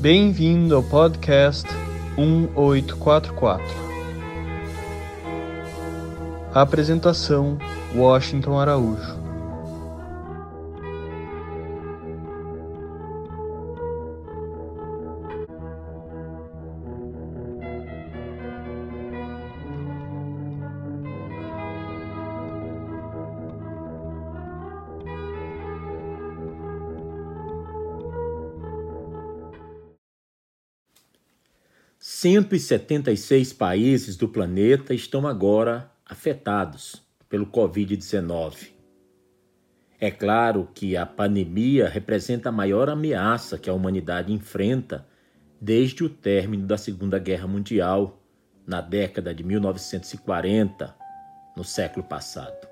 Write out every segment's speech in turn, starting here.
Bem-vindo ao podcast 1844. Apresentação: Washington Araújo. Cento e setenta e seis países do planeta estão agora afetados pelo Covid-19. É claro que a pandemia representa a maior ameaça que a humanidade enfrenta desde o término da Segunda Guerra Mundial, na década de 1940, no século passado.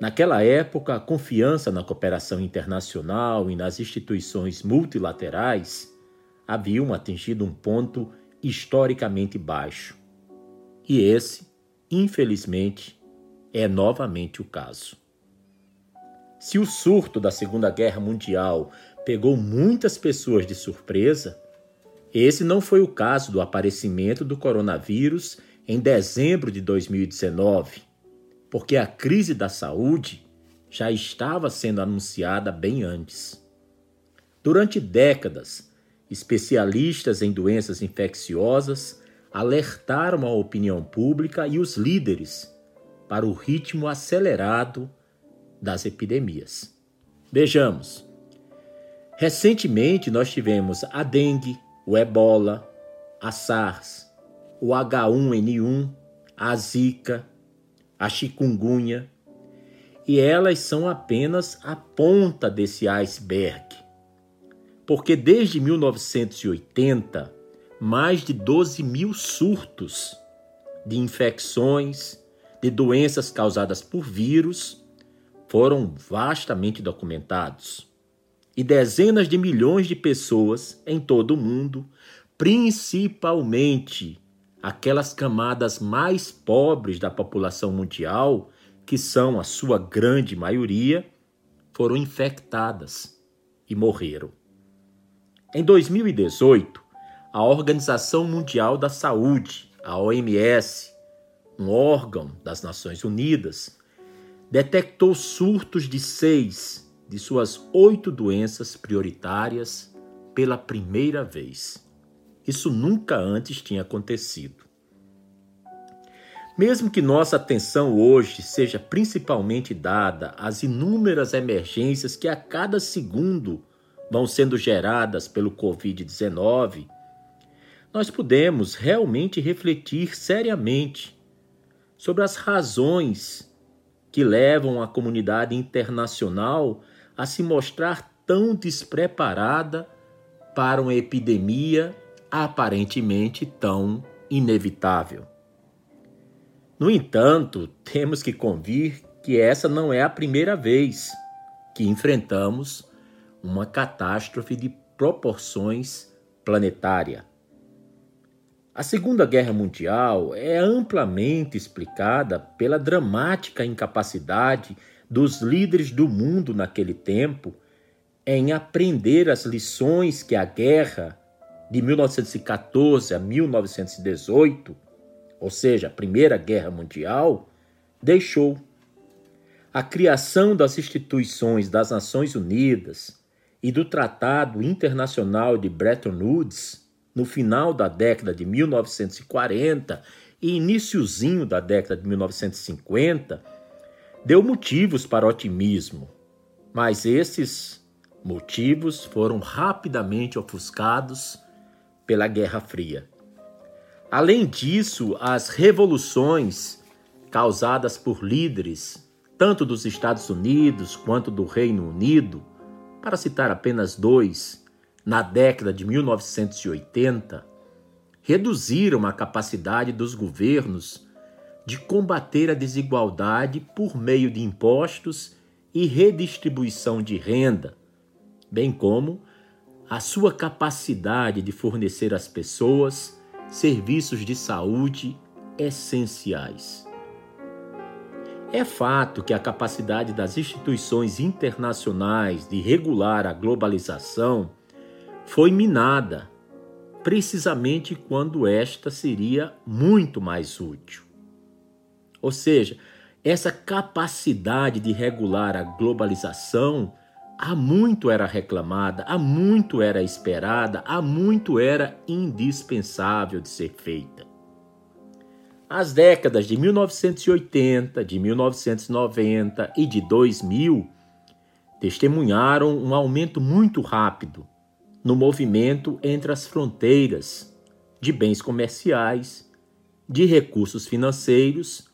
Naquela época, a confiança na cooperação internacional e nas instituições multilaterais haviam atingido um ponto historicamente baixo. E esse, infelizmente, é novamente o caso. Se o surto da Segunda Guerra Mundial pegou muitas pessoas de surpresa, esse não foi o caso do aparecimento do coronavírus em dezembro de 2019, porque a crise da saúde já estava sendo anunciada bem antes. Durante décadas, especialistas em doenças infecciosas alertaram a opinião pública e os líderes para o ritmo acelerado das epidemias. Vejamos. Recentemente nós tivemos a dengue, o ebola, a SARS, o H1N1, a Zika, a chikungunya, e elas são apenas a ponta desse iceberg. Porque desde 1980, mais de 12 mil surtos de infecções, de doenças causadas por vírus foram vastamente documentados. E dezenas de milhões de pessoas em todo o mundo, principalmente aquelas camadas mais pobres da população mundial, que são a sua grande maioria, foram infectadas e morreram. Em 2018, a Organização Mundial da Saúde, a OMS, um órgão das Nações Unidas, detectou surtos de seis de suas oito doenças prioritárias pela primeira vez. Isso nunca antes tinha acontecido. Mesmo que nossa atenção hoje seja principalmente dada às inúmeras emergências que a cada segundo vão sendo geradas pelo Covid-19, nós podemos realmente refletir seriamente sobre as razões que levam a comunidade internacional a se mostrar tão despreparada para uma epidemia aparentemente tão inevitável. No entanto, temos que convir que essa não é a primeira vez que enfrentamos uma catástrofe de proporções planetária. A Segunda Guerra Mundial é amplamente explicada pela dramática incapacidade dos líderes do mundo naquele tempo em aprender as lições que a guerra de 1914 a 1918, ou seja, a Primeira Guerra Mundial, deixou. A criação das instituições das Nações Unidas, e do Tratado Internacional de Bretton Woods, no final da década de 1940 e iníciozinho da década de 1950, deu motivos para otimismo, mas esses motivos foram rapidamente ofuscados pela Guerra Fria. Além disso, as revoluções causadas por líderes, tanto dos Estados Unidos quanto do Reino Unido, para citar apenas dois, na década de 1980, reduziram a capacidade dos governos de combater a desigualdade por meio de impostos e redistribuição de renda, bem como a sua capacidade de fornecer às pessoas serviços de saúde essenciais. É fato que a capacidade das instituições internacionais de regular a globalização foi minada, precisamente quando esta seria muito mais útil. Ou seja, essa capacidade de regular a globalização há muito era reclamada, há muito era esperada, há muito era indispensável de ser feita. As décadas de 1980, de 1990 e de 2000 testemunharam um aumento muito rápido no movimento entre as fronteiras de bens comerciais, de recursos financeiros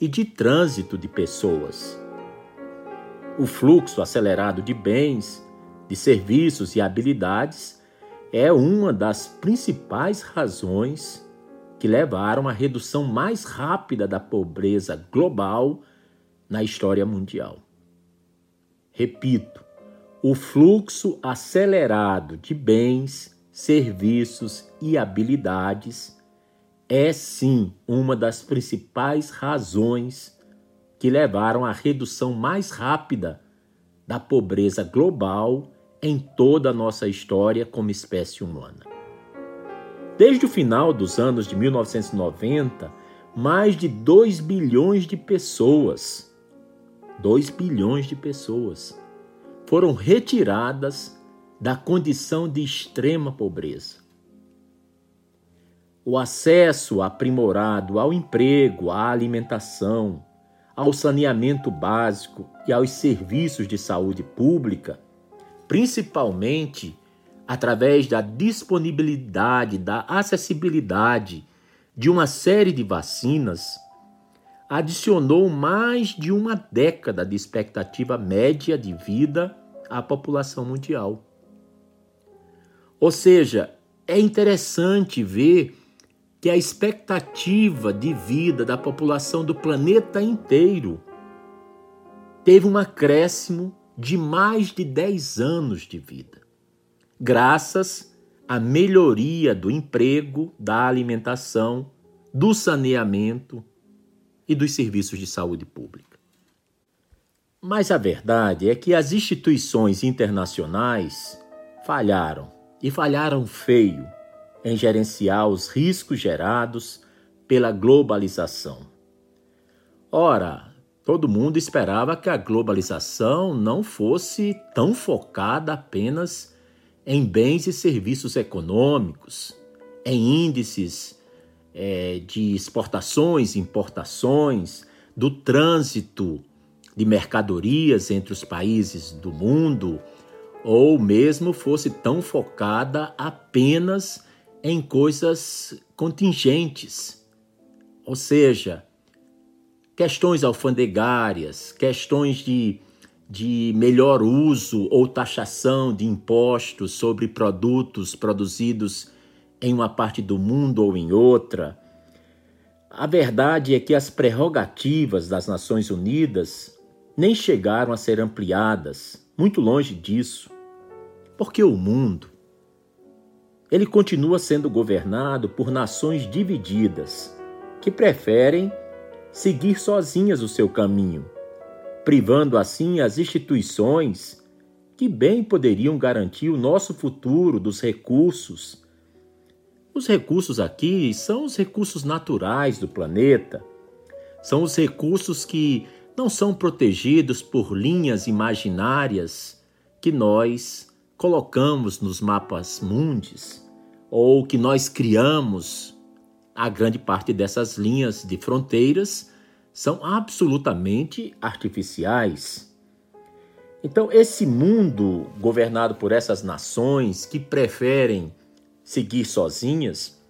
e de trânsito de pessoas. O fluxo acelerado de bens, de serviços e habilidades é uma das principais razões que levaram à redução mais rápida da pobreza global na história mundial. Repito, o fluxo acelerado de bens, serviços e habilidades é sim uma das principais razões que levaram à redução mais rápida da pobreza global em toda a nossa história como espécie humana. Desde o final dos anos de 1990, mais de 2 bilhões de pessoas, 2 bilhões de pessoas, foram retiradas da condição de extrema pobreza. O acesso aprimorado ao emprego, à alimentação, ao saneamento básico e aos serviços de saúde pública, principalmente através da disponibilidade, da acessibilidade de uma série de vacinas, adicionou mais de uma década de expectativa média de vida à população mundial. Ou seja, é interessante ver que a expectativa de vida da população do planeta inteiro teve um acréscimo de mais de 10 anos de vida, graças à melhoria do emprego, da alimentação, do saneamento e dos serviços de saúde pública. Mas a verdade é que as instituições internacionais falharam e falharam feio em gerenciar os riscos gerados pela globalização. Ora, todo mundo esperava que a globalização não fosse tão focada apenas em bens e serviços econômicos, em índices é, de exportações importações, do trânsito de mercadorias entre os países do mundo, ou mesmo fosse tão focada apenas em coisas contingentes, ou seja, questões alfandegárias, questões de, de melhor uso ou taxação de impostos sobre produtos produzidos em uma parte do mundo ou em outra. A verdade é que as prerrogativas das Nações Unidas nem chegaram a ser ampliadas, muito longe disso, porque o mundo ele continua sendo governado por nações divididas, que preferem seguir sozinhas o seu caminho, privando assim as instituições que bem poderiam garantir o nosso futuro dos recursos. Os recursos aqui são os recursos naturais do planeta, são os recursos que não são protegidos por linhas imaginárias que nós colocamos nos mapas mundes ou que nós criamos, a grande parte dessas linhas de fronteiras são absolutamente artificiais. Então, esse mundo governado por essas nações que preferem seguir sozinhas,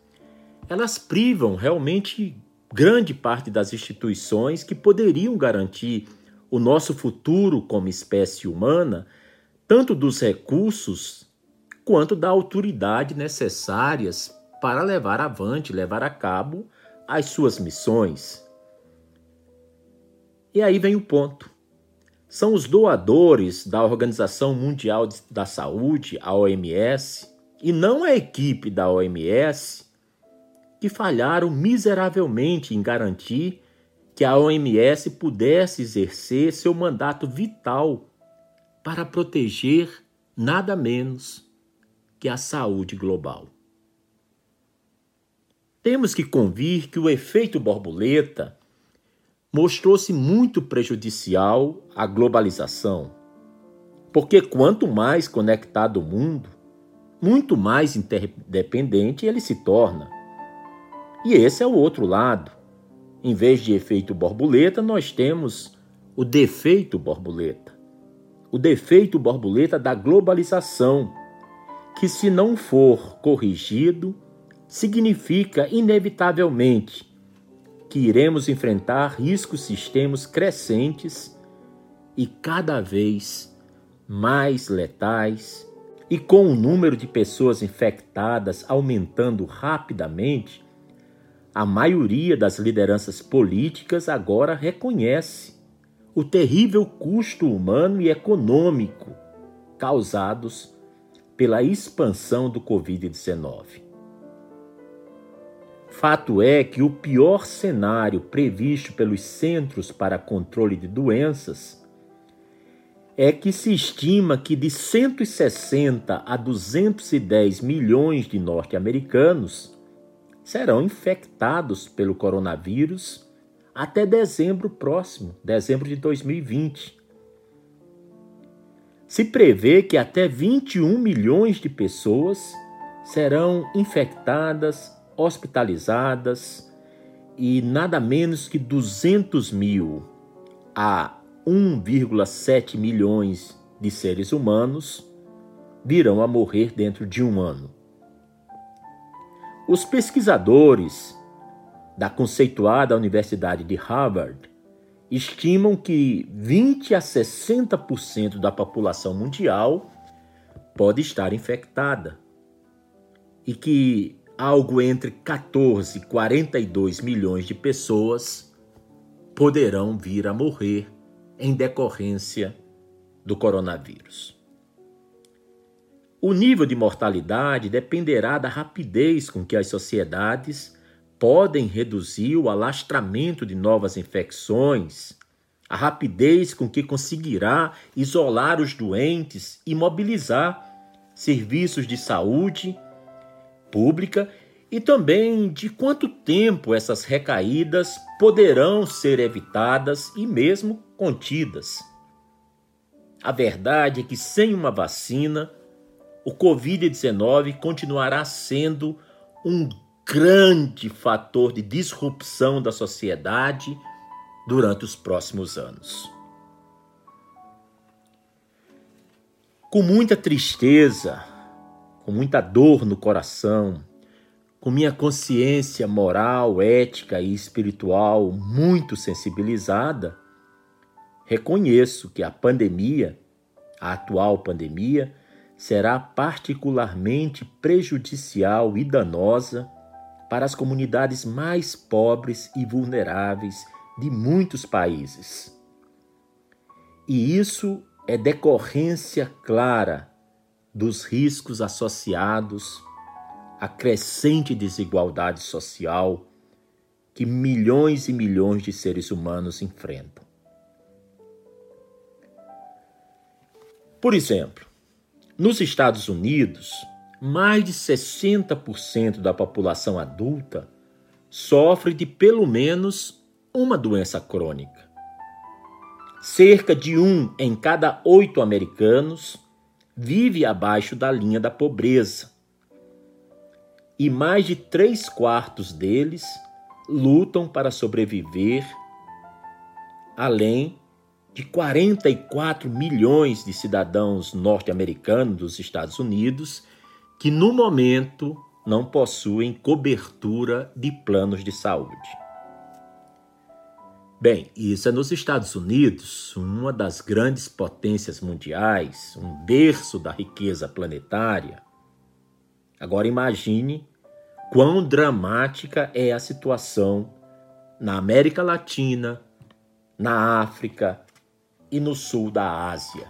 elas privam realmente grande parte das instituições que poderiam garantir o nosso futuro como espécie humana tanto dos recursos quanto da autoridade necessárias para levar avante, levar a cabo as suas missões. E aí vem o ponto. São os doadores da Organização Mundial da Saúde, a OMS, e não a equipe da OMS, que falharam miseravelmente em garantir que a OMS pudesse exercer seu mandato vital para proteger nada menos que a saúde global. Temos que convir que o efeito borboleta mostrou-se muito prejudicial à globalização, porque quanto mais conectado o mundo, muito mais interdependente ele se torna. E esse é o outro lado. Em vez de efeito borboleta, nós temos o defeito borboleta. O defeito borboleta da globalização, que se não for corrigido, significa inevitavelmente que iremos enfrentar riscos sistêmicos crescentes e cada vez mais letais, e com o número de pessoas infectadas aumentando rapidamente, a maioria das lideranças políticas agora reconhece o terrível custo humano e econômico causados pela expansão do Covid-19. Fato é que o pior cenário previsto pelos Centros para Controle de Doenças é que se estima que de 160 a 210 milhões de norte-americanos serão infectados pelo coronavírus até dezembro próximo, dezembro de 2020. Se prevê que até 21 milhões de pessoas serão infectadas hospitalizadas e nada menos que 200 mil a 1,7 milhões de seres humanos virão a morrer dentro de um ano. Os pesquisadores da conceituada Universidade de Harvard estimam que 20 a 60% da população mundial pode estar infectada e que algo entre 14 e 42 milhões de pessoas poderão vir a morrer em decorrência do coronavírus. O nível de mortalidade dependerá da rapidez com que as sociedades podem reduzir o alastramento de novas infecções, a rapidez com que conseguirá isolar os doentes e mobilizar serviços de saúde pública e também de quanto tempo essas recaídas poderão ser evitadas e mesmo contidas. A verdade é que sem uma vacina, o Covid-19 continuará sendo um grande fator de disrupção da sociedade durante os próximos anos. Com muita tristeza, com muita dor no coração, com minha consciência moral, ética e espiritual muito sensibilizada, reconheço que a pandemia, a atual pandemia, será particularmente prejudicial e danosa para as comunidades mais pobres e vulneráveis de muitos países. E isso é decorrência clara dos riscos associados à crescente desigualdade social que milhões e milhões de seres humanos enfrentam. Por exemplo, nos Estados Unidos, mais de 60% da população adulta sofre de pelo menos uma doença crônica. Cerca de um em cada oito americanos vive abaixo da linha da pobreza. E mais de três quartos deles lutam para sobreviver, além de 44 milhões de cidadãos norte-americanos dos Estados Unidos que, no momento, não possuem cobertura de planos de saúde. Bem, isso é nos Estados Unidos, uma das grandes potências mundiais, um berço da riqueza planetária. Agora imagine quão dramática é a situação na América Latina, na África e no sul da Ásia,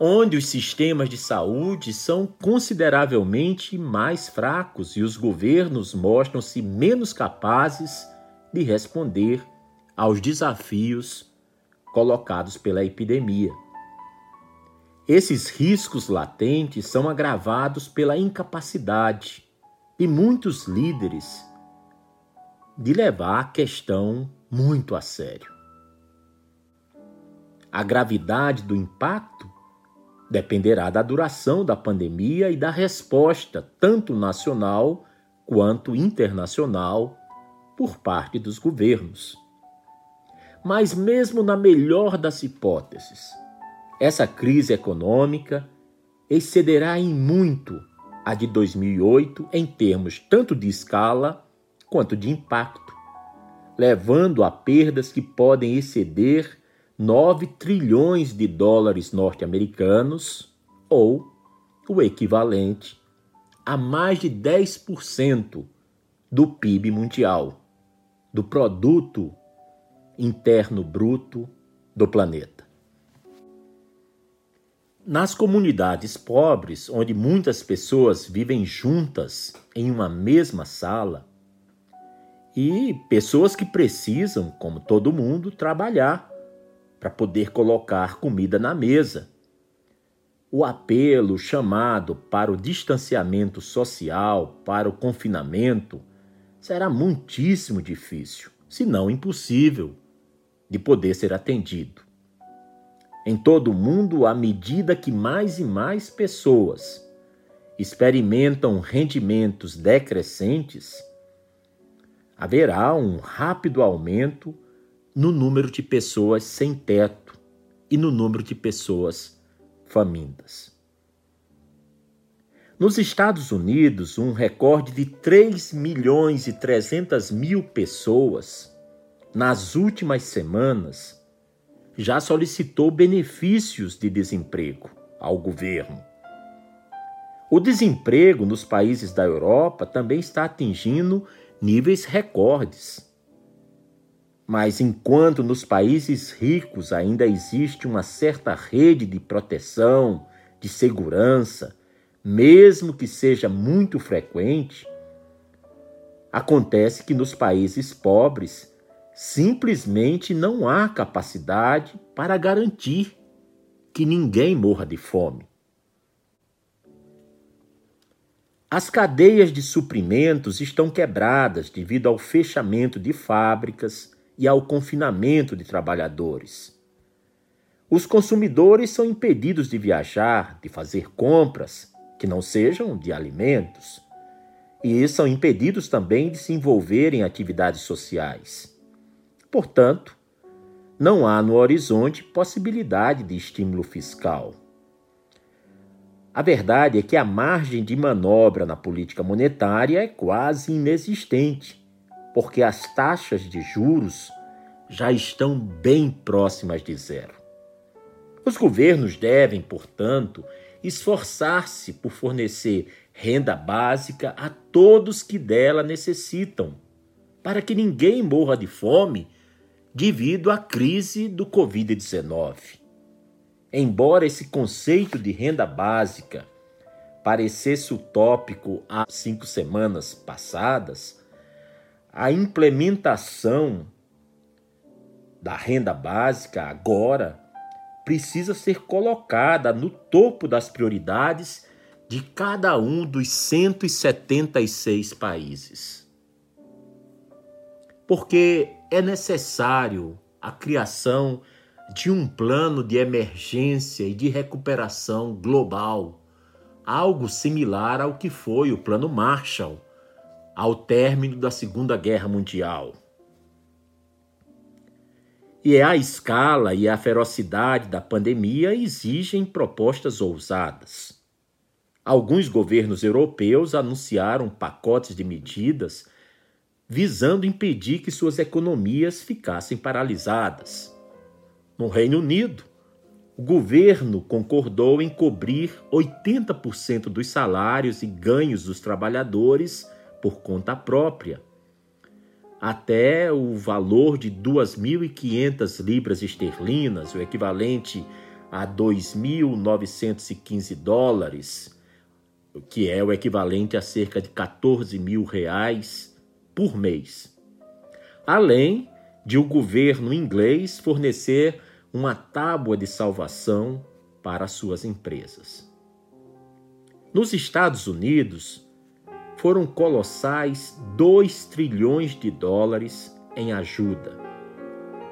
onde os sistemas de saúde são consideravelmente mais fracos e os governos mostram-se menos capazes de responder aos desafios colocados pela epidemia. Esses riscos latentes são agravados pela incapacidade de muitos líderes de levar a questão muito a sério. A gravidade do impacto dependerá da duração da pandemia e da resposta, tanto nacional quanto internacional, por parte dos governos. Mas, mesmo na melhor das hipóteses, essa crise econômica excederá em muito a de 2008 em termos tanto de escala quanto de impacto, levando a perdas que podem exceder 9 trilhões de dólares norte-americanos, ou o equivalente a mais de 10% do PIB mundial, do produto interno bruto do planeta. Nas comunidades pobres, onde muitas pessoas vivem juntas em uma mesma sala, e pessoas que precisam, como todo mundo, trabalhar para poder colocar comida na mesa. O apelo chamado para o distanciamento social, para o confinamento, será muitíssimo difícil se não impossível, de poder ser atendido. Em todo o mundo, à medida que mais e mais pessoas experimentam rendimentos decrescentes, haverá um rápido aumento no número de pessoas sem teto e no número de pessoas famintas. Nos Estados Unidos, um recorde de 3 milhões e 300 mil pessoas nas últimas semanas já solicitou benefícios de desemprego ao governo. O desemprego nos países da Europa também está atingindo níveis recordes. Mas enquanto nos países ricos ainda existe uma certa rede de proteção, de segurança, mesmo que seja muito frequente, acontece que nos países pobres simplesmente não há capacidade para garantir que ninguém morra de fome. As cadeias de suprimentos estão quebradas devido ao fechamento de fábricas e ao confinamento de trabalhadores. Os consumidores são impedidos de viajar, de fazer compras que não sejam de alimentos, e são impedidos também de se envolver em atividades sociais. Portanto, não há no horizonte possibilidade de estímulo fiscal. A verdade é que a margem de manobra na política monetária é quase inexistente, porque as taxas de juros já estão bem próximas de zero. Os governos devem, portanto, esforçar-se por fornecer renda básica a todos que dela necessitam, para que ninguém morra de fome devido à crise do Covid-19. Embora esse conceito de renda básica parecesse utópico há cinco semanas passadas, a implementação da renda básica agora precisa ser colocada no topo das prioridades de cada um dos 176 países. Porque é necessário a criação de um plano de emergência e de recuperação global, algo similar ao que foi o Plano Marshall ao término da Segunda Guerra Mundial. E é a escala e a ferocidade da pandemia exigem propostas ousadas. Alguns governos europeus anunciaram pacotes de medidas visando impedir que suas economias ficassem paralisadas. No Reino Unido, o governo concordou em cobrir 80% dos salários e ganhos dos trabalhadores por conta própria até o valor de 2.500 libras esterlinas, o equivalente a 2.915 dólares, que é o equivalente a cerca de 14 mil reais por mês. Além de o governo inglês fornecer uma tábua de salvação para suas empresas. Nos Estados Unidos, foram colossais 2 trilhões de dólares em ajuda.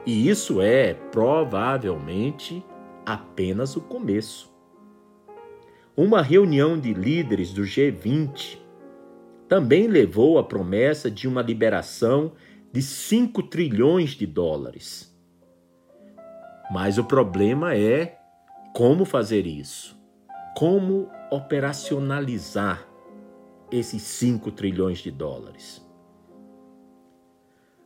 E isso é provavelmente apenas o começo. Uma reunião de líderes do G20 também levou à promessa de uma liberação de 5 trilhões de dólares. Mas o problema é como fazer isso? Como operacionalizar esses 5 trilhões de dólares?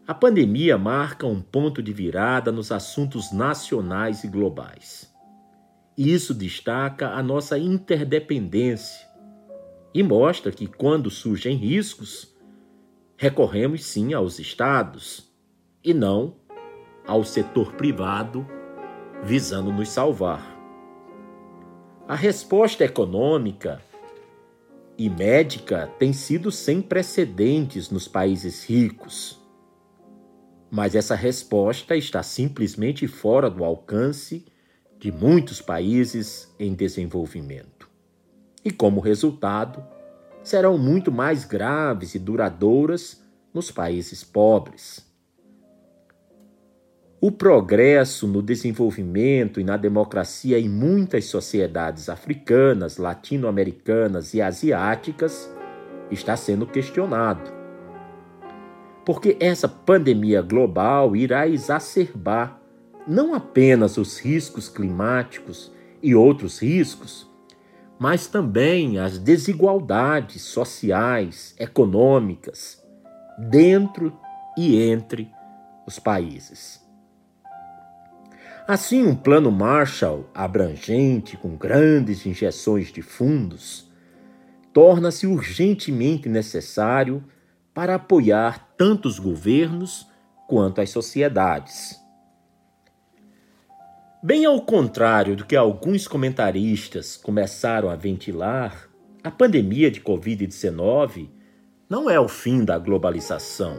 A pandemia marca um ponto de virada nos assuntos nacionais e globais. Isso destaca a nossa interdependência e mostra que, quando surgem riscos, recorremos sim aos estados e não ao setor privado visando nos salvar. A resposta econômica e médica tem sido sem precedentes nos países ricos. Mas essa resposta está simplesmente fora do alcance de muitos países em desenvolvimento. E como resultado, serão muito mais graves e duradouras nos países pobres. O progresso no desenvolvimento e na democracia em muitas sociedades africanas, latino-americanas e asiáticas está sendo questionado. Porque essa pandemia global irá exacerbar não apenas os riscos climáticos e outros riscos, mas também as desigualdades sociais, econômicas, dentro e entre os países. Assim, um plano Marshall abrangente, com grandes injeções de fundos, torna-se urgentemente necessário para apoiar tanto os governos quanto as sociedades. Bem ao contrário do que alguns comentaristas começaram a ventilar, a pandemia de Covid-19 não é o fim da globalização.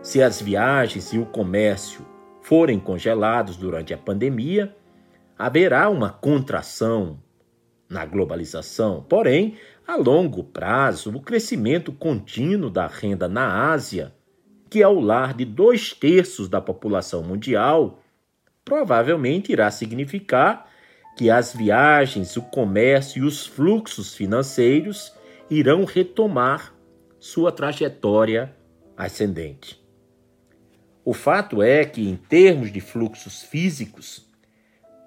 Se as viagens e o comércio forem congelados durante a pandemia, haverá uma contração na globalização. Porém, a longo prazo, o crescimento contínuo da renda na Ásia, que é o lar de dois terços da população mundial, provavelmente irá significar que as viagens, o comércio e os fluxos financeiros irão retomar sua trajetória ascendente. O fato é que, em termos de fluxos físicos,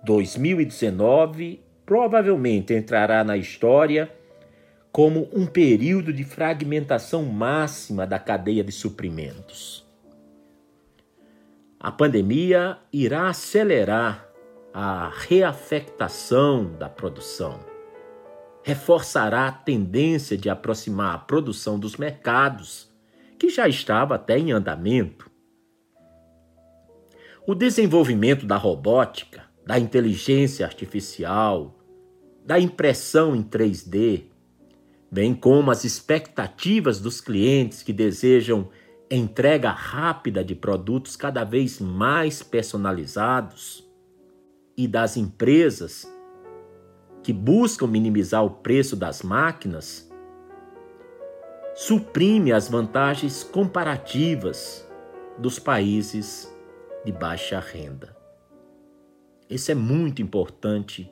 2019 provavelmente entrará na história como um período de fragmentação máxima da cadeia de suprimentos. A pandemia irá acelerar a reafectação da produção, reforçará a tendência de aproximar a produção dos mercados, que já estava até em andamento. O desenvolvimento da robótica, da inteligência artificial, da impressão em 3D, bem como as expectativas dos clientes que desejam entrega rápida de produtos cada vez mais personalizados e das empresas que buscam minimizar o preço das máquinas, suprime as vantagens comparativas dos países de baixa renda. Isso é muito importante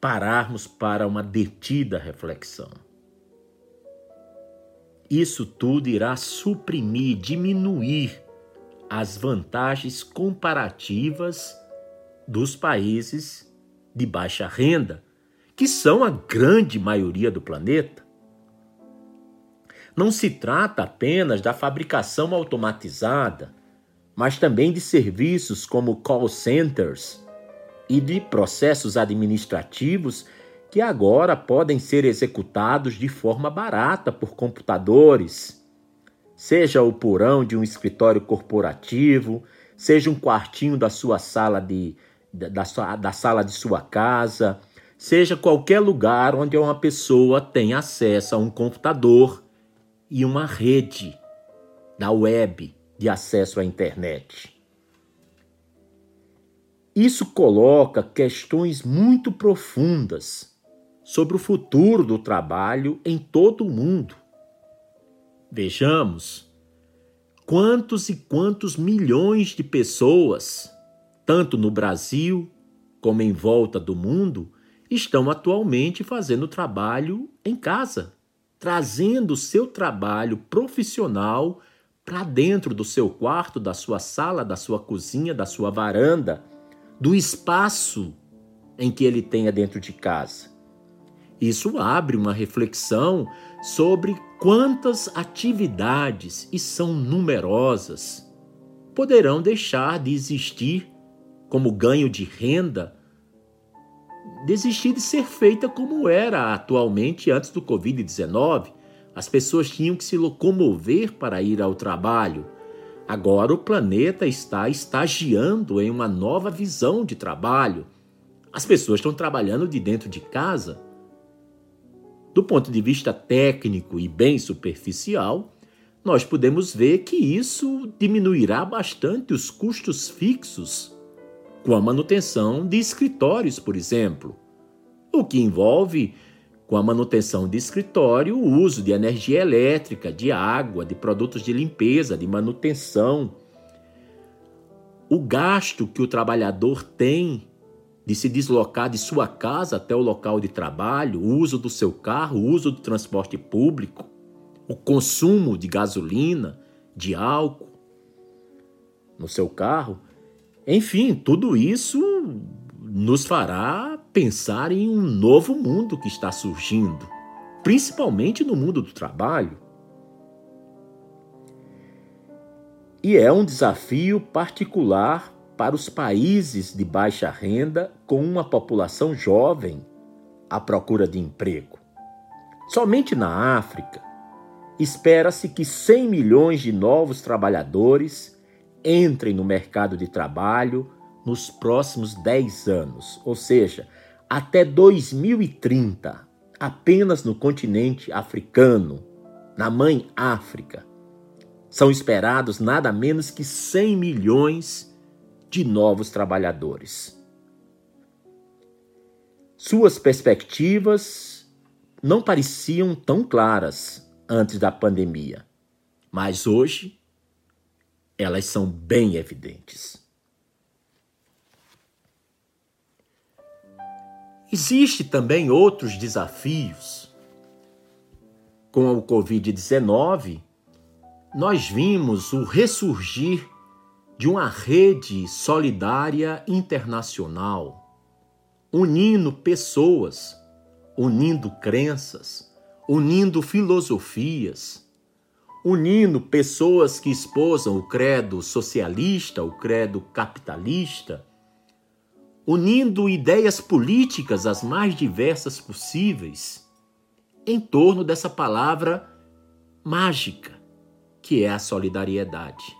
pararmos para uma detida reflexão. Isso tudo irá suprimir, diminuir as vantagens comparativas dos países de baixa renda, que são a grande maioria do planeta. Não se trata apenas da fabricação automatizada, mas também de serviços como call centers e de processos administrativos que agora podem ser executados de forma barata por computadores. Seja o porão de um escritório corporativo, seja um quartinho da sua sala de da, da sala de sua casa, seja qualquer lugar onde uma pessoa tem acesso a um computador e uma rede da web de acesso à internet. Isso coloca questões muito profundas sobre o futuro do trabalho em todo o mundo. Vejamos quantos e quantos milhões de pessoas, tanto no Brasil como em volta do mundo, estão atualmente fazendo trabalho em casa, trazendo seu trabalho profissional para dentro do seu quarto, da sua sala, da sua cozinha, da sua varanda, do espaço em que ele tenha dentro de casa. Isso abre uma reflexão sobre quantas atividades, e são numerosas, poderão deixar de existir como ganho de renda desistir de ser feita como era atualmente antes do Covid-19. As pessoas tinham que se locomover para ir ao trabalho. Agora o planeta está estagiando em uma nova visão de trabalho. As pessoas estão trabalhando de dentro de casa. Do ponto de vista técnico e bem superficial, nós podemos ver que isso diminuirá bastante os custos fixos com a manutenção de escritórios, por exemplo, o que envolve com a manutenção de escritório o uso de energia elétrica, de água, de produtos de limpeza, de manutenção. O gasto que o trabalhador tem de se deslocar de sua casa até o local de trabalho, o uso do seu carro, o uso do transporte público, o consumo de gasolina, de álcool no seu carro, enfim, tudo isso nos fará pensar em um novo mundo que está surgindo, principalmente no mundo do trabalho. E é um desafio particular para os países de baixa renda com uma população jovem à procura de emprego. Somente na África, espera-se que 100 milhões de novos trabalhadores entrem no mercado de trabalho nos próximos 10 anos, ou seja, até 2030, apenas no continente africano, na mãe África, são esperados nada menos que 100 milhões de novos trabalhadores. Suas perspectivas não pareciam tão claras antes da pandemia, mas hoje elas são bem evidentes. Existe também outros desafios. Com o Covid-19, nós vimos o ressurgir de uma rede solidária internacional, unindo pessoas, unindo crenças, unindo filosofias, unindo pessoas que esposam o credo socialista, o credo capitalista, unindo ideias políticas as mais diversas possíveis em torno dessa palavra mágica, que é a solidariedade.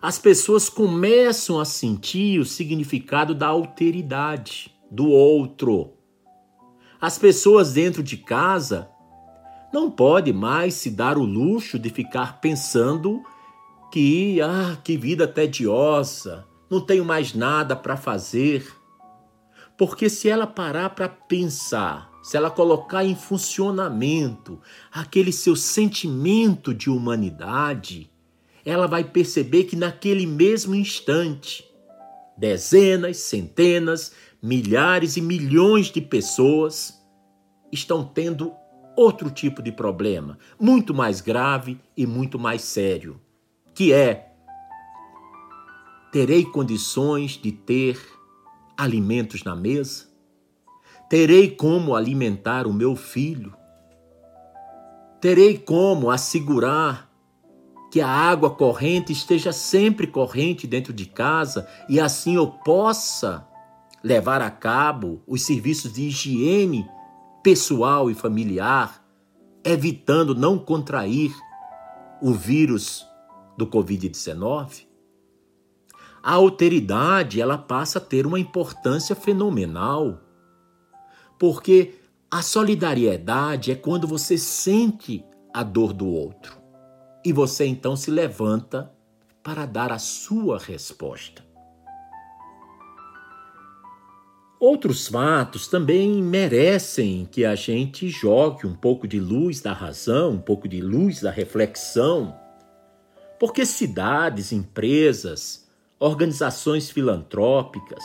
As pessoas começam a sentir o significado da alteridade, do outro. As pessoas dentro de casa não pode mais se dar o luxo de ficar pensando que, ah, que vida tediosa, não tenho mais nada para fazer. Porque se ela parar para pensar, se ela colocar em funcionamento aquele seu sentimento de humanidade, ela vai perceber que naquele mesmo instante, dezenas, centenas, milhares e milhões de pessoas estão tendo outro tipo de problema, muito mais grave e muito mais sério, que é: terei condições de ter alimentos na mesa? Terei como alimentar o meu filho? Terei como assegurar que a água corrente esteja sempre corrente dentro de casa e assim eu possa levar a cabo os serviços de higiene pessoal e familiar, evitando não contrair o vírus do Covid-19, a alteridade ela passa a ter uma importância fenomenal. Porque a solidariedade é quando você sente a dor do outro e você então se levanta para dar a sua resposta. Outros fatos também merecem que a gente jogue um pouco de luz da razão, um pouco de luz da reflexão, porque cidades, empresas, organizações filantrópicas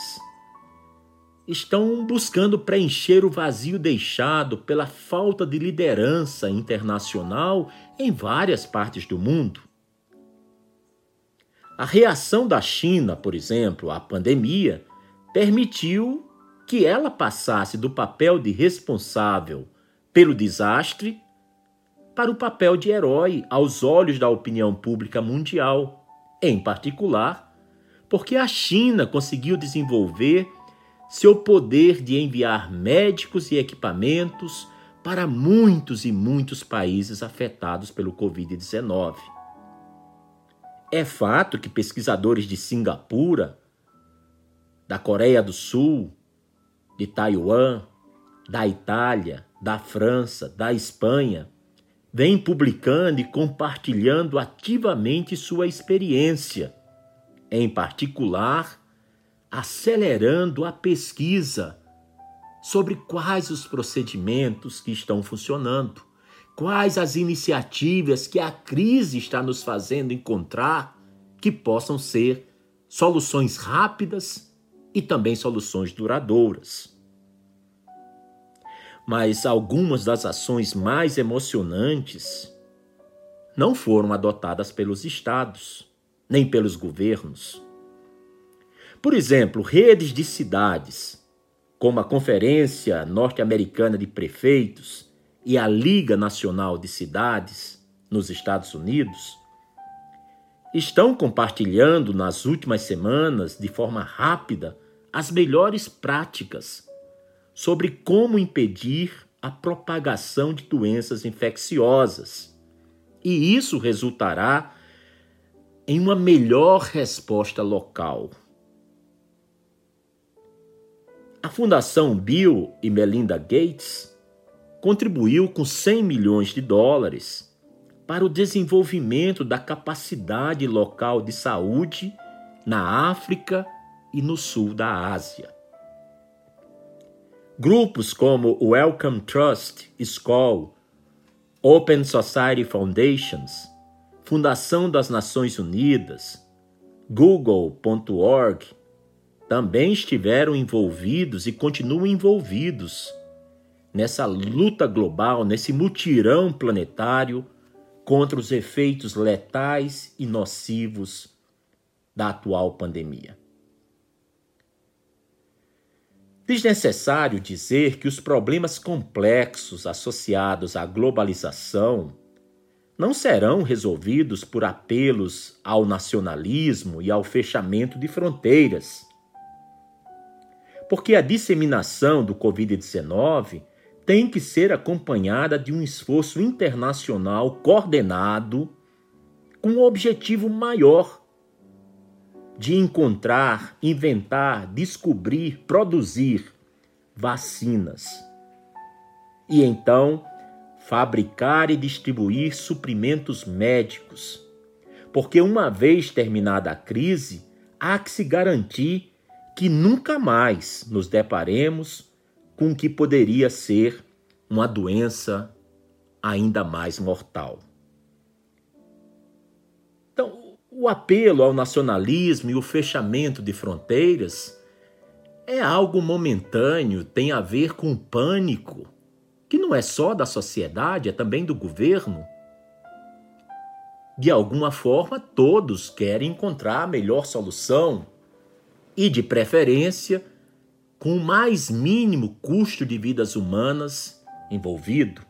estão buscando preencher o vazio deixado pela falta de liderança internacional em várias partes do mundo. A reação da China, por exemplo, à pandemia, permitiu que ela passasse do papel de responsável pelo desastre para o papel de herói aos olhos da opinião pública mundial, em particular, porque a China conseguiu desenvolver seu poder de enviar médicos e equipamentos para muitos e muitos países afetados pelo Covid-19. É fato que pesquisadores de Singapura, da Coreia do Sul, de Taiwan, da Itália, da França, da Espanha, vêm publicando e compartilhando ativamente sua experiência, em particular, acelerando a pesquisa sobre quais os procedimentos que estão funcionando, quais as iniciativas que a crise está nos fazendo encontrar que possam ser soluções rápidas e também soluções duradouras. Mas algumas das ações mais emocionantes não foram adotadas pelos estados, nem pelos governos. Por exemplo, redes de cidades, como a Conferência Norte-Americana de Prefeitos e a Liga Nacional de Cidades, nos Estados Unidos, estão compartilhando nas últimas semanas, de forma rápida, as melhores práticas sobre como impedir a propagação de doenças infecciosas. E isso resultará em uma melhor resposta local. A Fundação Bill e Melinda Gates contribuiu com 100 milhões de dólares para o desenvolvimento da capacidade local de saúde na África e no sul da Ásia. Grupos como o Wellcome Trust School, Open Society Foundations, Fundação das Nações Unidas, Google.org também estiveram envolvidos e continuam envolvidos nessa luta global, nesse mutirão planetário contra os efeitos letais e nocivos da atual pandemia. Desnecessário dizer que os problemas complexos associados à globalização não serão resolvidos por apelos ao nacionalismo e ao fechamento de fronteiras. Porque a disseminação do Covid-19 tem que ser acompanhada de um esforço internacional coordenado com um objetivo maior de encontrar, inventar, descobrir, produzir vacinas. E então fabricar e distribuir suprimentos médicos. Porque uma vez terminada a crise, há que se garantir que nunca mais nos deparemos com o que poderia ser uma doença ainda mais mortal. O apelo ao nacionalismo e o fechamento de fronteiras é algo momentâneo, tem a ver com o pânico, que não é só da sociedade, é também do governo. De alguma forma, todos querem encontrar a melhor solução e, de preferência, com o mais mínimo custo de vidas humanas envolvido.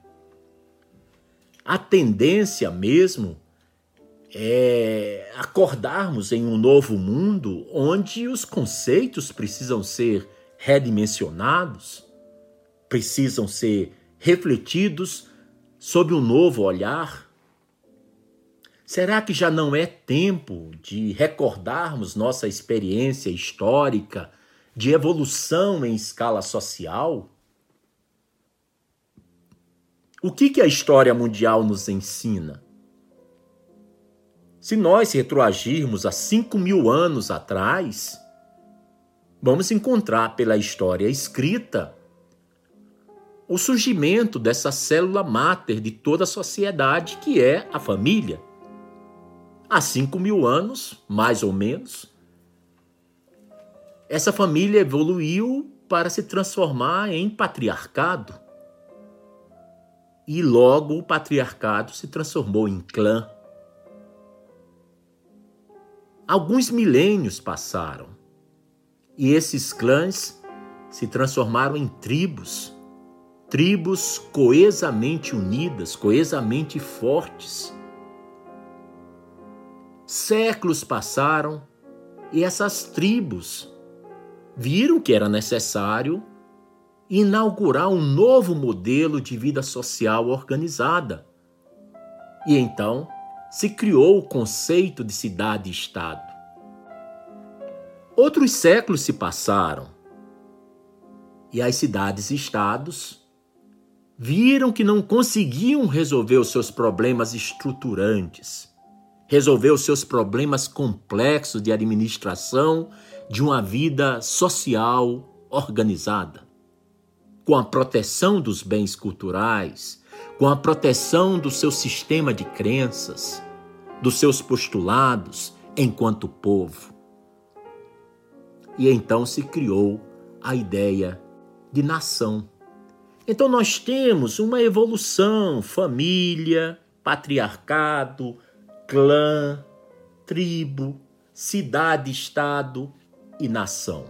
A tendência mesmo é acordarmos em um novo mundo onde os conceitos precisam ser redimensionados, precisam ser refletidos sob um novo olhar? Será que já não é tempo de recordarmos nossa experiência histórica de evolução em escala social? O que, que a história mundial nos ensina? Se nós retroagirmos a 5 mil anos atrás, vamos encontrar pela história escrita o surgimento dessa célula máter de toda a sociedade, que é a família. Há cinco mil anos, mais ou menos, essa família evoluiu para se transformar em patriarcado. E logo o patriarcado se transformou em clã. Alguns milênios passaram e esses clãs se transformaram em tribos, tribos coesamente unidas, coesamente fortes. Séculos passaram e essas tribos viram que era necessário inaugurar um novo modelo de vida social organizada. E então se criou o conceito de cidade-estado. Outros séculos se passaram e as cidades-estados viram que não conseguiam resolver os seus problemas estruturantes, resolver os seus problemas complexos de administração de uma vida social organizada, com a proteção dos bens culturais, com a proteção do seu sistema de crenças, dos seus postulados enquanto povo. E então se criou a ideia de nação. Então nós temos uma evolução, família, patriarcado, clã, tribo, cidade-estado e nação.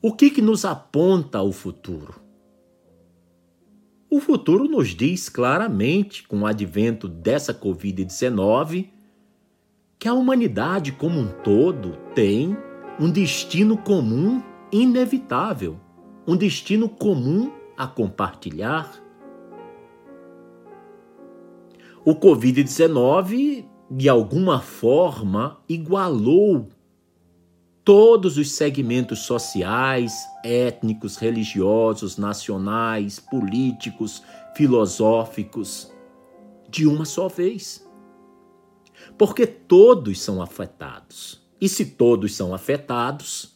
O que, que nos aponta o futuro? O futuro nos diz claramente, com o advento dessa Covid-19, que a humanidade como um todo tem um destino comum inevitável, um destino comum a compartilhar. O Covid-19, de alguma forma, igualou todos os segmentos sociais, étnicos, religiosos, nacionais, políticos, filosóficos, de uma só vez. Porque todos são afetados. E se todos são afetados,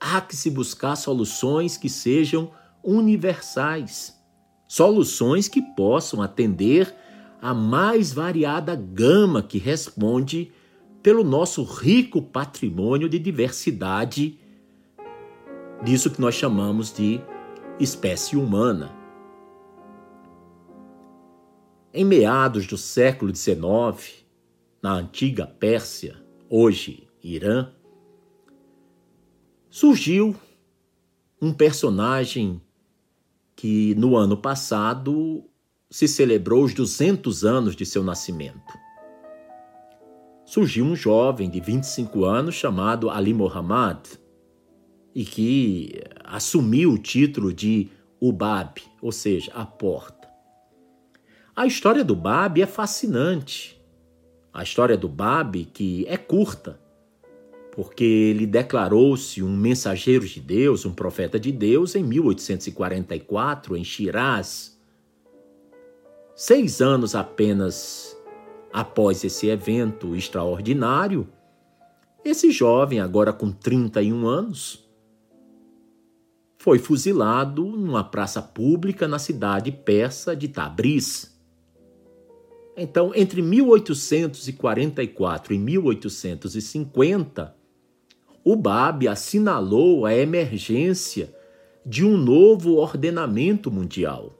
há que se buscar soluções que sejam universais, soluções que possam atender a mais variada gama que responde pelo nosso rico patrimônio de diversidade, disso que nós chamamos de espécie humana. Em meados do século XIX, na antiga Pérsia, hoje Irã, surgiu um personagem que no ano passado se celebrou os 200 anos de seu nascimento surgiu um jovem de 25 anos chamado Ali Mohammad e que assumiu o título de Ubab, ou seja, a porta. A história do Bab é fascinante. A história do Bab, que é curta, porque ele declarou-se um mensageiro de Deus, um profeta de Deus, em 1844, em Shiraz. Seis anos apenas Após esse evento extraordinário, esse jovem, agora com 31 anos, foi fuzilado numa praça pública na cidade persa de Tabriz. Então, entre 1844 e 1850, o Bab assinalou a emergência de um novo ordenamento mundial,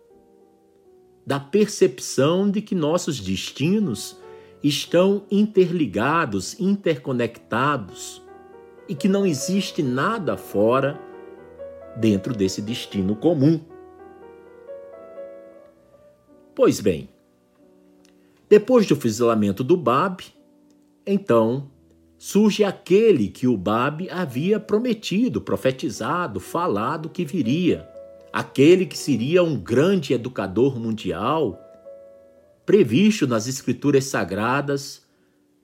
da percepção de que nossos destinos estão interligados, interconectados e que não existe nada fora dentro desse destino comum. Pois bem, depois do fuzilamento do Bab, então surge aquele que o Bab havia prometido, profetizado, falado que viria, aquele que seria um grande educador mundial previsto nas Escrituras Sagradas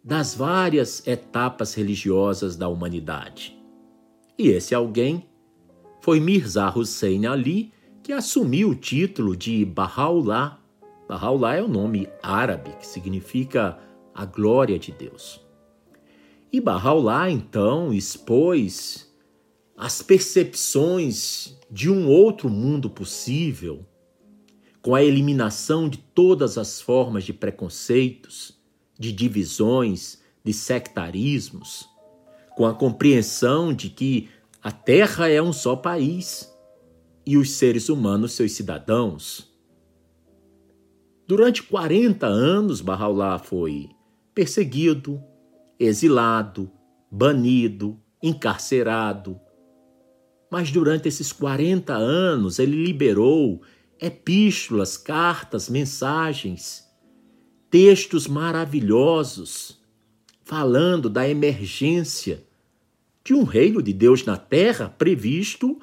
das várias etapas religiosas da humanidade. E esse alguém foi Mirza Hussein Ali, que assumiu o título de Baha'u'llah. Baha'u'llah é o nome árabe que significa a glória de Deus. E Barraulá então expôs as percepções de um outro mundo possível, com a eliminação de todas as formas de preconceitos, de divisões, de sectarismos, com a compreensão de que a Terra é um só país e os seres humanos seus cidadãos. Durante 40 anos, Barraulá foi perseguido, exilado, banido, encarcerado. Mas durante esses 40 anos ele liberou epístolas, cartas, mensagens, textos maravilhosos, falando da emergência de um reino de Deus na terra previsto,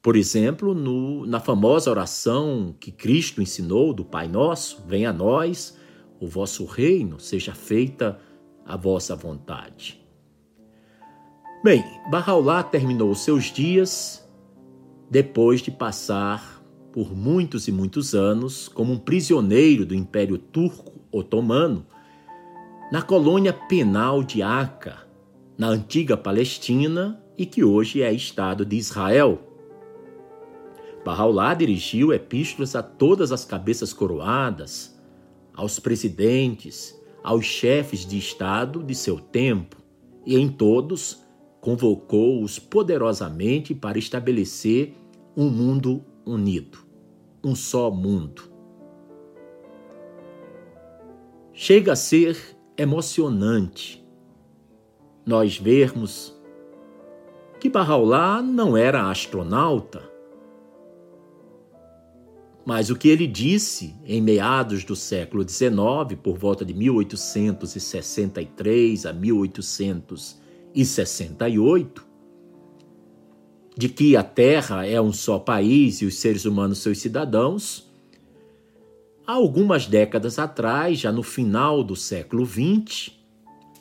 por exemplo, no, na famosa oração que Cristo ensinou do Pai Nosso: Venha a nós o vosso reino, seja feita a vossa vontade. Bem, Barraulá terminou seus dias depois de passar por muitos e muitos anos como um prisioneiro do Império Turco Otomano na colônia penal de Aca, na antiga Palestina e que hoje é Estado de Israel. Barraulá dirigiu epístolas a todas as cabeças coroadas, aos presidentes, aos chefes de Estado de seu tempo, e em todos convocou-os poderosamente para estabelecer um mundo unido, um só mundo. Chega a ser emocionante nós vermos que Barraulá não era astronauta, mas o que ele disse em meados do século XIX, por volta de 1863 a 1868, de que a Terra é um só país e os seres humanos seus cidadãos, há algumas décadas atrás, já no final do século XX,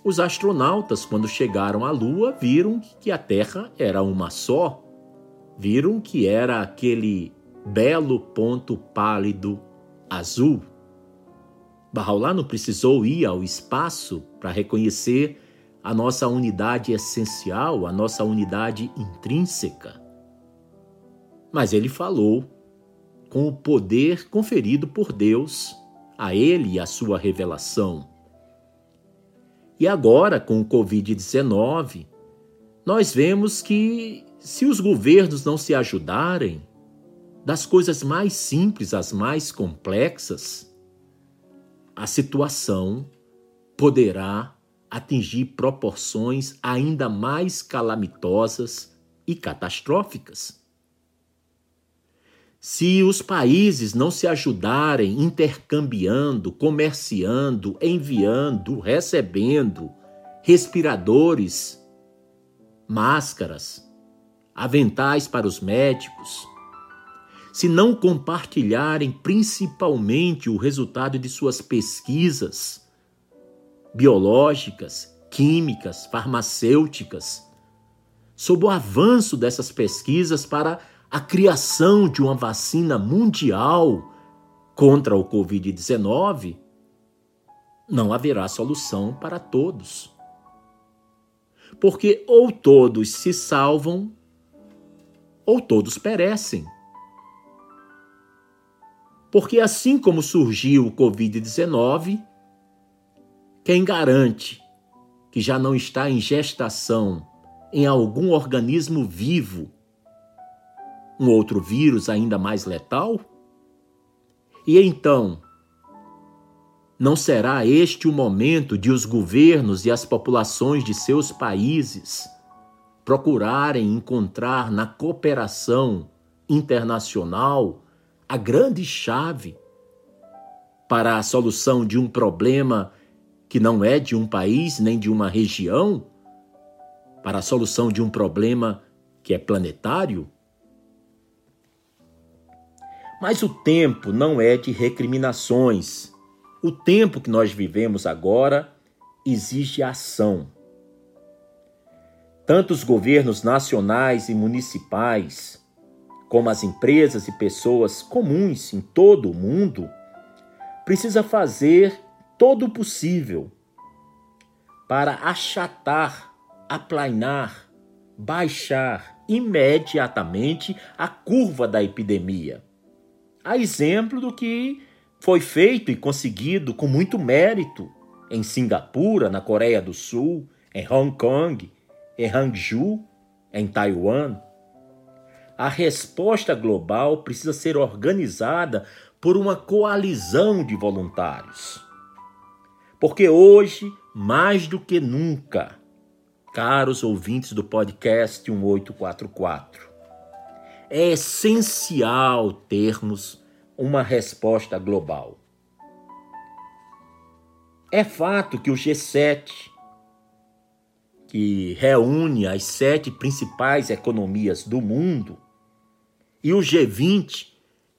os astronautas, quando chegaram à Lua, viram que a Terra era uma só. Viram que era aquele belo ponto pálido azul. Bahá'u'lláh não precisou ir ao espaço para reconhecer a nossa unidade essencial, a nossa unidade intrínseca. Mas ele falou com o poder conferido por Deus a ele e a sua revelação. E agora, com o Covid-19, nós vemos que se os governos não se ajudarem, das coisas mais simples às mais complexas, a situação poderá atingir proporções ainda mais calamitosas e catastróficas. Se os países não se ajudarem intercambiando, comerciando, enviando, recebendo respiradores, máscaras, aventais para os médicos, se não compartilharem principalmente o resultado de suas pesquisas biológicas, químicas, farmacêuticas, sob o avanço dessas pesquisas para a criação de uma vacina mundial contra o Covid-19, não haverá solução para todos. Porque ou todos se salvam, ou todos perecem. Porque assim como surgiu o Covid-19, quem garante que já não está em gestação em algum organismo vivo um outro vírus ainda mais letal? E então, não será este o momento de os governos e as populações de seus países procurarem encontrar na cooperação internacional a grande chave para a solução de um problema que não é de um país nem de uma região, para a solução de um problema que é planetário? Mas o tempo não é de recriminações. O tempo que nós vivemos agora exige ação. Tanto os governos nacionais e municipais, como as empresas e pessoas comuns em todo o mundo, precisa fazer todo o possível para achatar, aplainar, baixar imediatamente a curva da epidemia. A exemplo do que foi feito e conseguido com muito mérito em Singapura, na Coreia do Sul, em Hong Kong, em Hangzhou, em Taiwan. A resposta global precisa ser organizada por uma coalizão de voluntários. Porque hoje, mais do que nunca, caros ouvintes do podcast 1844, é essencial termos uma resposta global. É fato que o G7, que reúne as sete principais economias do mundo, e o G20,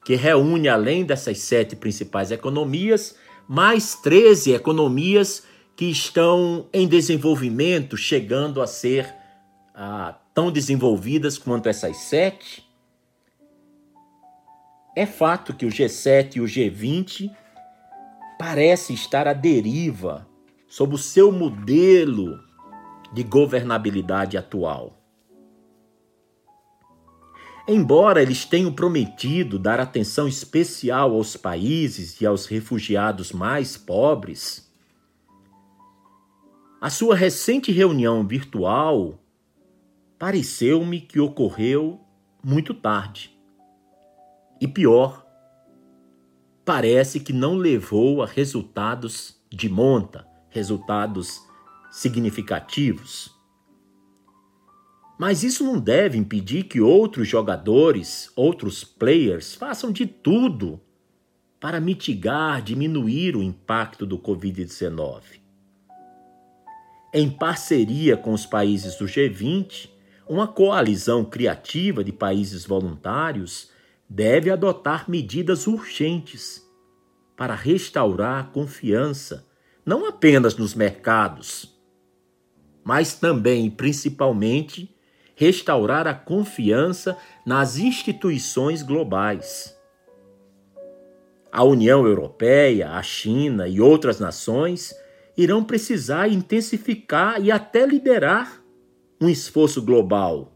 que reúne, além dessas sete principais economias, mais 13 economias que estão em desenvolvimento, chegando a ser ah, tão desenvolvidas quanto essas sete. É fato que o G7 e o G20 parece estar à deriva sob o seu modelo de governabilidade atual. Embora eles tenham prometido dar atenção especial aos países e aos refugiados mais pobres, a sua recente reunião virtual pareceu-me que ocorreu muito tarde. E pior, parece que não levou a resultados de monta, resultados significativos. Mas isso não deve impedir que outros jogadores, outros players, façam de tudo para mitigar, diminuir o impacto do Covid-19. Em parceria com os países do G20, uma coalizão criativa de países voluntários deve adotar medidas urgentes para restaurar a confiança, não apenas nos mercados, mas também e principalmente restaurar a confiança nas instituições globais. A União Europeia, a China e outras nações irão precisar intensificar e até liderar um esforço global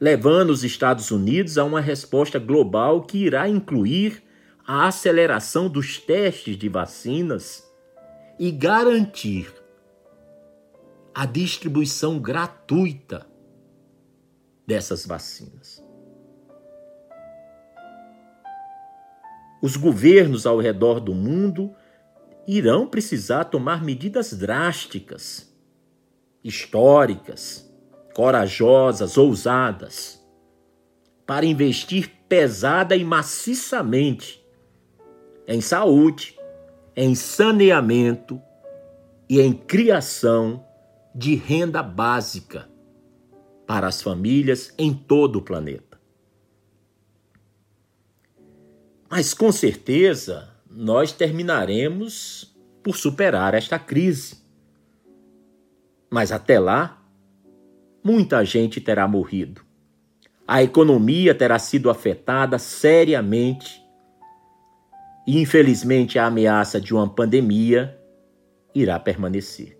levando os Estados Unidos a uma resposta global que irá incluir a aceleração dos testes de vacinas e garantir a distribuição gratuita dessas vacinas. Os governos ao redor do mundo irão precisar tomar medidas drásticas, históricas, corajosas, ousadas, para investir pesada e maciçamente em saúde, em saneamento e em criação de renda básica para as famílias em todo o planeta. Mas com certeza nós terminaremos por superar esta crise. Mas até lá, muita gente terá morrido. A economia terá sido afetada seriamente e, infelizmente, a ameaça de uma pandemia irá permanecer.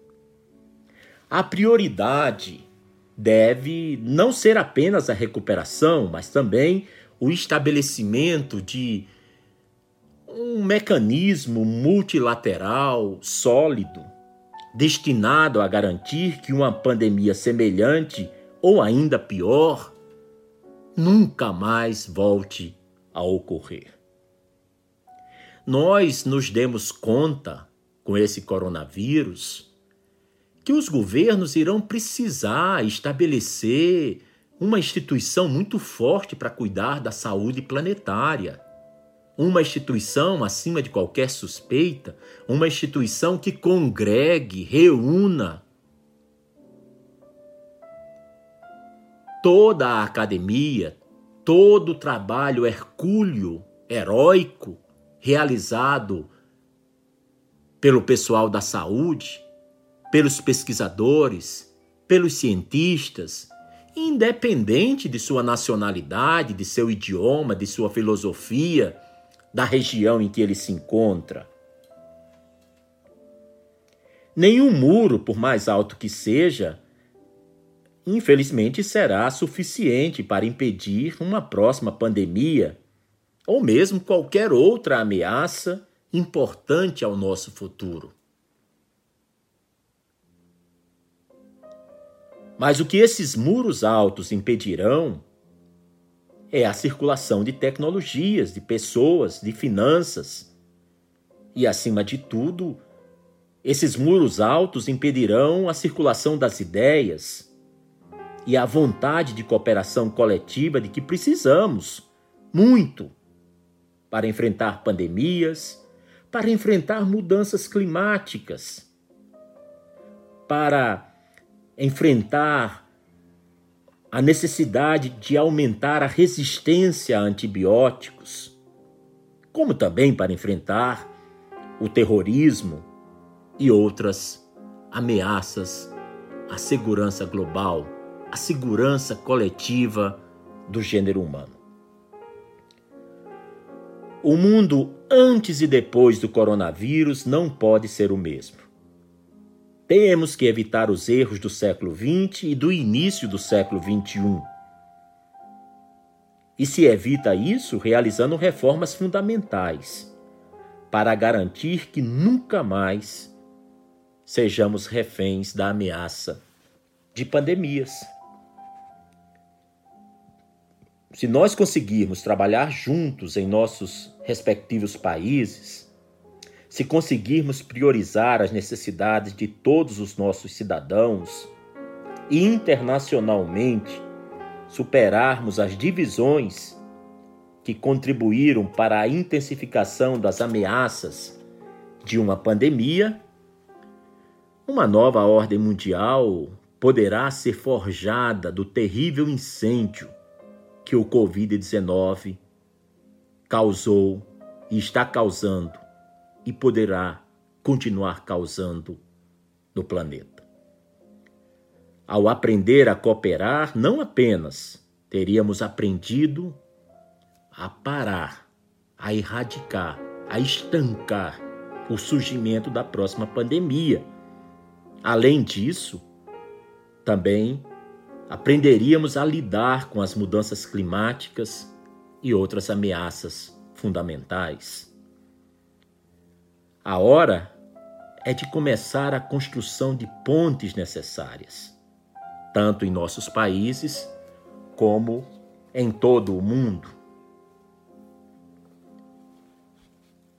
A prioridade deve não ser apenas a recuperação, mas também o estabelecimento de um mecanismo multilateral sólido destinado a garantir que uma pandemia semelhante ou ainda pior nunca mais volte a ocorrer. Nós nos demos conta com esse coronavírus que os governos irão precisar estabelecer uma instituição muito forte para cuidar da saúde planetária. Uma instituição acima de qualquer suspeita, uma instituição que congregue, reúna toda a academia, todo o trabalho hercúleo, heróico, realizado pelo pessoal da saúde, pelos pesquisadores, pelos cientistas, independente de sua nacionalidade, de seu idioma, de sua filosofia, da região em que ele se encontra. Nenhum muro, por mais alto que seja, infelizmente será suficiente para impedir uma próxima pandemia ou mesmo qualquer outra ameaça importante ao nosso futuro. Mas o que esses muros altos impedirão é a circulação de tecnologias, de pessoas, de finanças. E, acima de tudo, esses muros altos impedirão a circulação das ideias e a vontade de cooperação coletiva de que precisamos muito para enfrentar pandemias, para enfrentar mudanças climáticas, para enfrentar a necessidade de aumentar a resistência a antibióticos, como também para enfrentar o terrorismo e outras ameaças à segurança global, à segurança coletiva do gênero humano. O mundo antes e depois do coronavírus não pode ser o mesmo. Temos que evitar os erros do século XX e do início do século XXI. E se evita isso realizando reformas fundamentais para garantir que nunca mais sejamos reféns da ameaça de pandemias. Se nós conseguirmos trabalhar juntos em nossos respectivos países, se conseguirmos priorizar as necessidades de todos os nossos cidadãos e internacionalmente superarmos as divisões que contribuíram para a intensificação das ameaças de uma pandemia, uma nova ordem mundial poderá ser forjada do terrível incêndio que o Covid-19 causou e está causando e poderá continuar causando no planeta. Ao aprender a cooperar, não apenas teríamos aprendido a parar, a erradicar, a estancar o surgimento da próxima pandemia. Além disso, também aprenderíamos a lidar com as mudanças climáticas e outras ameaças fundamentais. A hora é de começar a construção de pontes necessárias, tanto em nossos países como em todo o mundo.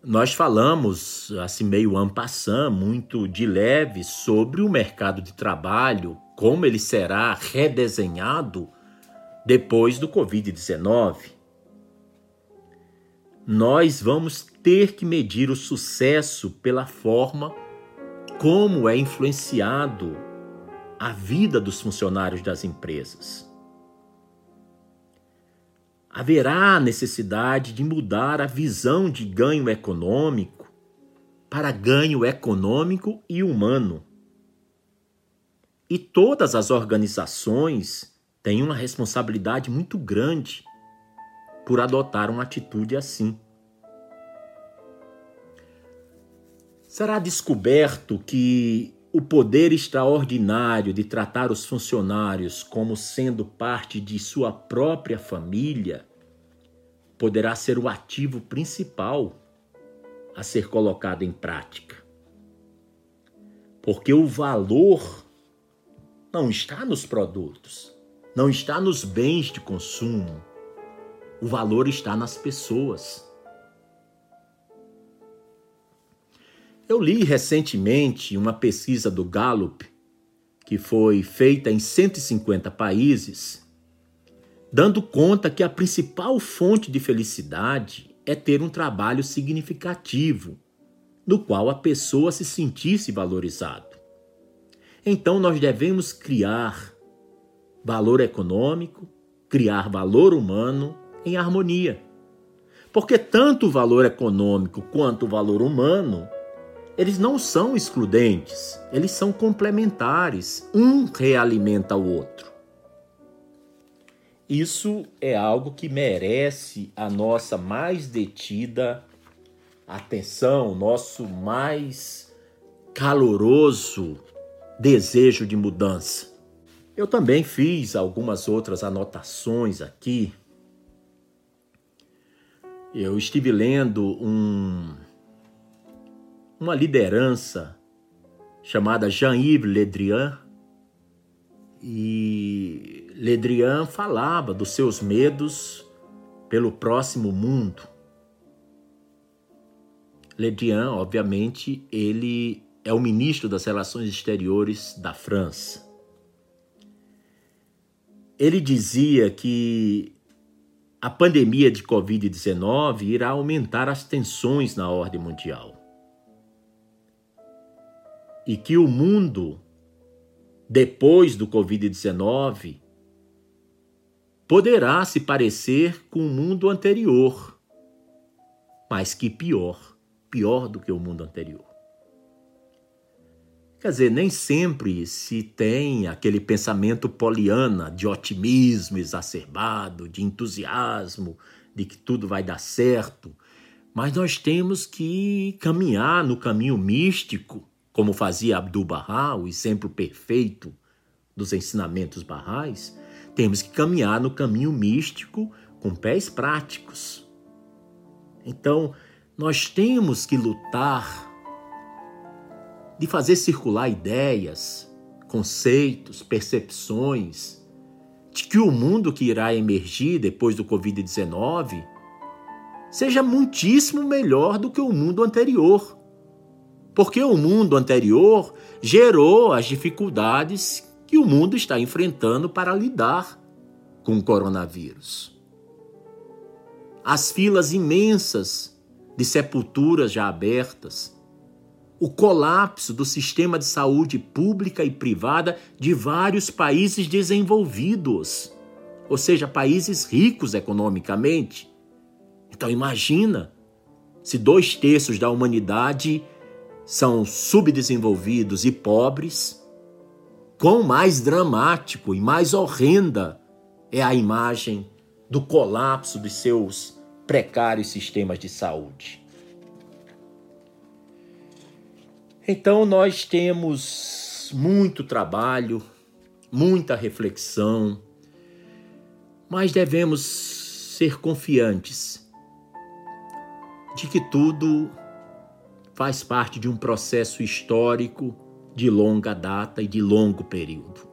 Nós falamos, assim meio ampassam, muito de leve, sobre o mercado de trabalho, como ele será redesenhado depois do Covid-19 nós vamos ter que medir o sucesso pela forma como é influenciado a vida dos funcionários das empresas. Haverá necessidade de mudar a visão de ganho econômico para ganho econômico e humano. E todas as organizações têm uma responsabilidade muito grande por adotar uma atitude assim. Será descoberto que o poder extraordinário de tratar os funcionários como sendo parte de sua própria família poderá ser o ativo principal a ser colocado em prática. Porque o valor não está nos produtos, não está nos bens de consumo, o valor está nas pessoas. Eu li recentemente uma pesquisa do Gallup, que foi feita em 150 países, dando conta que a principal fonte de felicidade é ter um trabalho significativo, no qual a pessoa se sentisse valorizado. Então nós devemos criar valor econômico, criar valor humano em harmonia. Porque tanto o valor econômico quanto o valor humano, eles não são excludentes, eles são complementares, um realimenta o outro. Isso é algo que merece a nossa mais detida atenção, nosso mais caloroso desejo de mudança. Eu também fiz algumas outras anotações aqui. Eu estive lendo um, uma liderança chamada Jean-Yves Le Drian, e Le Drian falava dos seus medos pelo próximo mundo. Le Drian, obviamente, ele é o ministro das Relações Exteriores da França. Ele dizia que a pandemia de Covid-19 irá aumentar as tensões na ordem mundial. E que o mundo depois do Covid-19 poderá se parecer com o mundo anterior, mas que pior, pior do que o mundo anterior. Quer dizer, nem sempre se tem aquele pensamento poliana de otimismo exacerbado, de entusiasmo, de que tudo vai dar certo, mas nós temos que caminhar no caminho místico como fazia Abdu'l-Bahá, o exemplo perfeito dos ensinamentos barrais, temos que caminhar no caminho místico com pés práticos. Então, nós temos que lutar de fazer circular ideias, conceitos, percepções de que o mundo que irá emergir depois do Covid-19 seja muitíssimo melhor do que o mundo anterior porque o mundo anterior gerou as dificuldades que o mundo está enfrentando para lidar com o coronavírus. As filas imensas de sepulturas já abertas, o colapso do sistema de saúde pública e privada de vários países desenvolvidos, ou seja, países ricos economicamente. Então imagina se dois terços da humanidade são subdesenvolvidos e pobres, quão mais dramático e mais horrenda é a imagem do colapso de seus precários sistemas de saúde. Então, nós temos muito trabalho, muita reflexão, mas devemos ser confiantes de que tudo faz parte de um processo histórico de longa data e de longo período.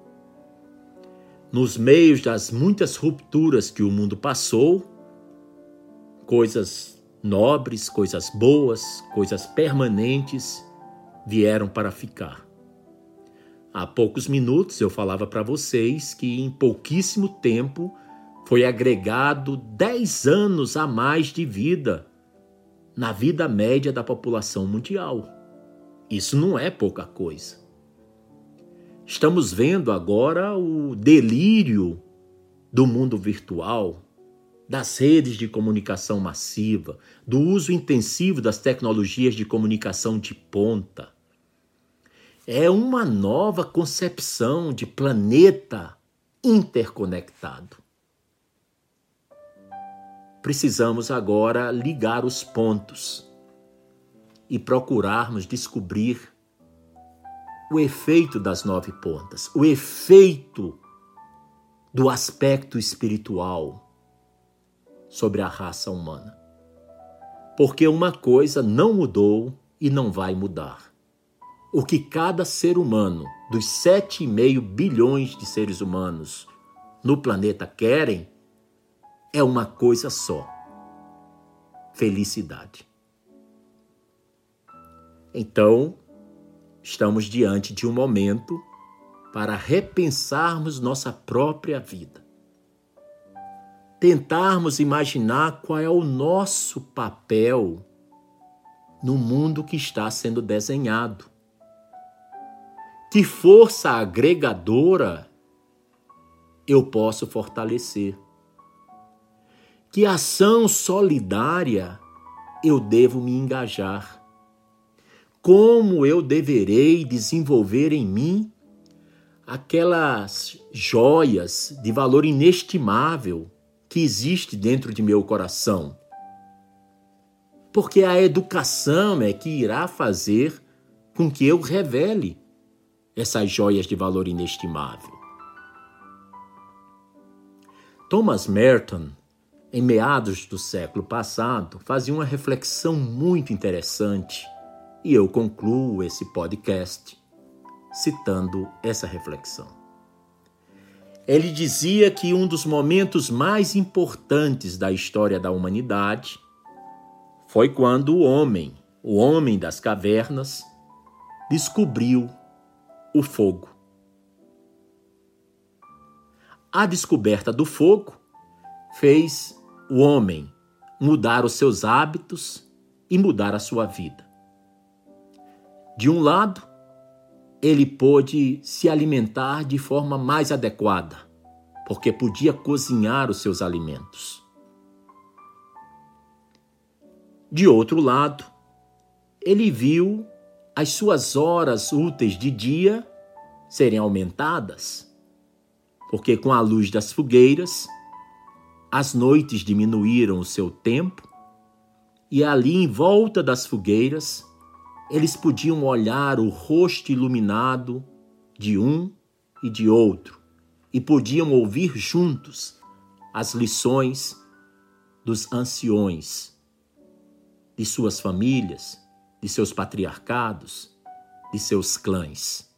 Nos meios das muitas rupturas que o mundo passou, coisas nobres, coisas boas, coisas permanentes vieram para ficar. Há poucos minutos eu falava para vocês que em pouquíssimo tempo foi agregado 10 anos a mais de vida na vida média da população mundial. Isso não é pouca coisa. Estamos vendo agora o delírio do mundo virtual, das redes de comunicação massiva, do uso intensivo das tecnologias de comunicação de ponta. É uma nova concepção de planeta interconectado precisamos agora ligar os pontos e procurarmos descobrir o efeito das nove pontas, o efeito do aspecto espiritual sobre a raça humana. Porque uma coisa não mudou e não vai mudar. O que cada ser humano, dos 7,5 bilhões de seres humanos no planeta querem, é uma coisa só: felicidade. Então, estamos diante de um momento para repensarmos nossa própria vida. Tentarmos imaginar qual é o nosso papel no mundo que está sendo desenhado. Que força agregadora eu posso fortalecer? Que ação solidária eu devo me engajar? Como eu deverei desenvolver em mim aquelas joias de valor inestimável que existe dentro de meu coração? Porque a educação é que irá fazer com que eu revele essas joias de valor inestimável. Thomas Merton, em meados do século passado, fazia uma reflexão muito interessante e eu concluo esse podcast citando essa reflexão. Ele dizia que um dos momentos mais importantes da história da humanidade foi quando o homem, o homem das cavernas, descobriu o fogo. A descoberta do fogo fez o homem mudar os seus hábitos e mudar a sua vida. De um lado, ele pôde se alimentar de forma mais adequada, porque podia cozinhar os seus alimentos. De outro lado, ele viu as suas horas úteis de dia serem aumentadas, porque com a luz das fogueiras, as noites diminuíram o seu tempo e ali em volta das fogueiras eles podiam olhar o rosto iluminado de um e de outro e podiam ouvir juntos as lições dos anciões, de suas famílias, de seus patriarcados, de seus clãs.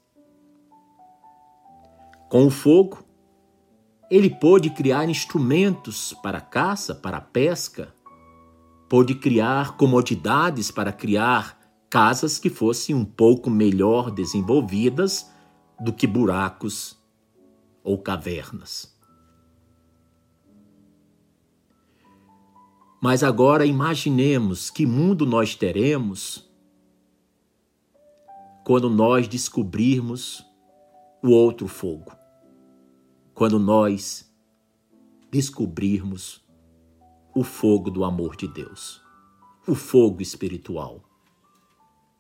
Com o fogo, ele pôde criar instrumentos para a caça, para a pesca, pôde criar comodidades para criar casas que fossem um pouco melhor desenvolvidas do que buracos ou cavernas. Mas agora imaginemos que mundo nós teremos quando nós descobrirmos o outro fogo. Quando nós descobrirmos o fogo do amor de Deus, o fogo espiritual,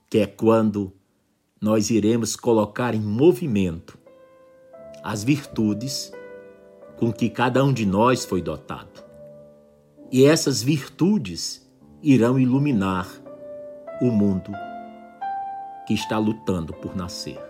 que é quando nós iremos colocar em movimento as virtudes com que cada um de nós foi dotado. E essas virtudes irão iluminar o mundo que está lutando por nascer.